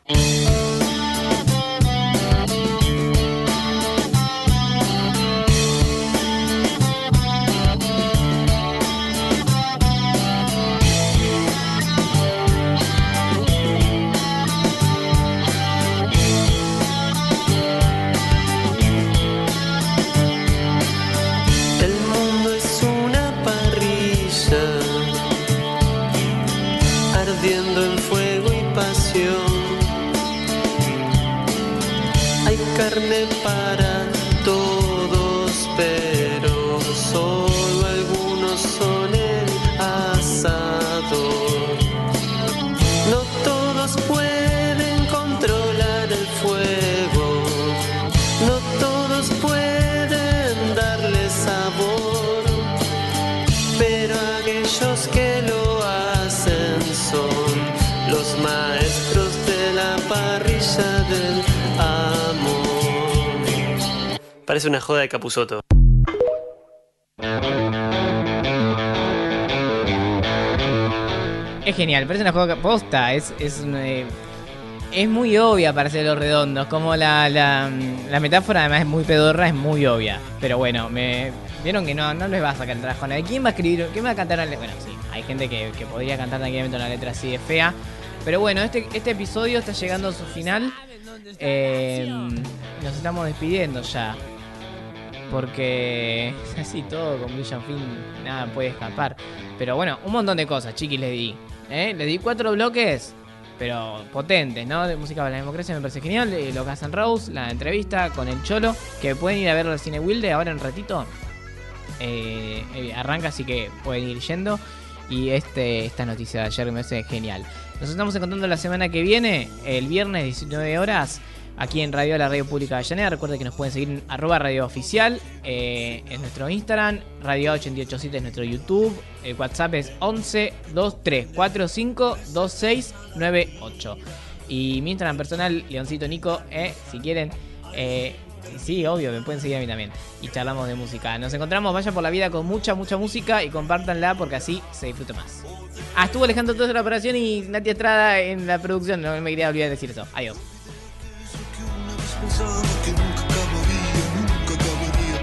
De Capuzoto. Es genial, parece una juega posta, es, es, eh, es muy obvia para hacer los redondos, como la, la, la metáfora además es muy pedorra, es muy obvia. Pero bueno, me vieron que no, no les va a sacar el trabajo. ¿Quién va a escribir? ¿Quién va a cantar? Bueno, sí, hay gente que, que podría cantar tranquilamente una letra así de fea. Pero bueno, este, este episodio está llegando a su final. Eh, nos estamos despidiendo ya. Porque así todo concluye a fin, nada puede escapar. Pero bueno, un montón de cosas, chiquis, le di. ¿eh? Le di cuatro bloques, pero potentes, ¿no? De música para la democracia me parece genial. Eh, Lo que hacen Rose, la entrevista con el Cholo, que pueden ir a ver al cine Wilde ahora en ratito. Eh, eh, arranca, así que pueden ir yendo. Y este, esta noticia de ayer me parece genial. Nos estamos encontrando la semana que viene, el viernes 19 horas, aquí en Radio La Radio Pública de Avellaneda. Recuerden que nos pueden seguir en arroba radio oficial, eh, en nuestro Instagram, Radio 887 es nuestro YouTube, el WhatsApp es 11 23 45 26 98. Y mi Instagram personal, Leoncito Nico, eh, si quieren. Eh, sí, obvio, me pueden seguir a mí también. Y charlamos de música. Nos encontramos, vaya por la vida con mucha, mucha música y compártanla porque así se disfruta más. Ah, estuvo Alejandro en la operación y Nati Estrada en la producción. No me quería olvidar de decir eso. Adiós. Pensaba que nunca acabaría, nunca acabaría,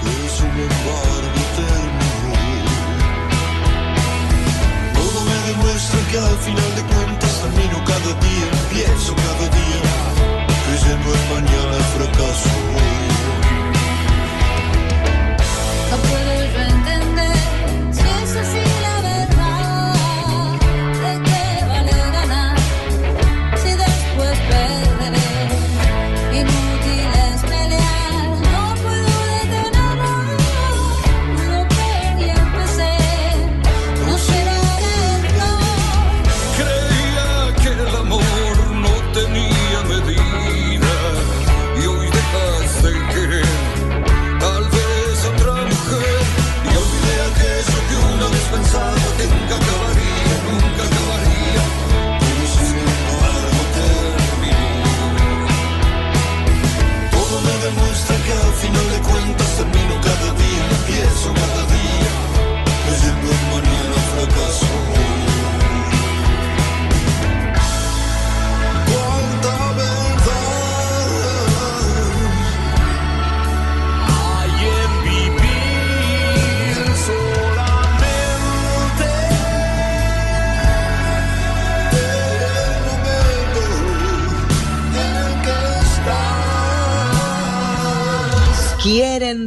pero sin embargo terminó. Todo me demuestra que al final de cuentas termino cada día, pienso cada día, creyendo en mañana fracaso. No puedo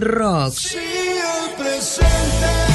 rock. Si el presente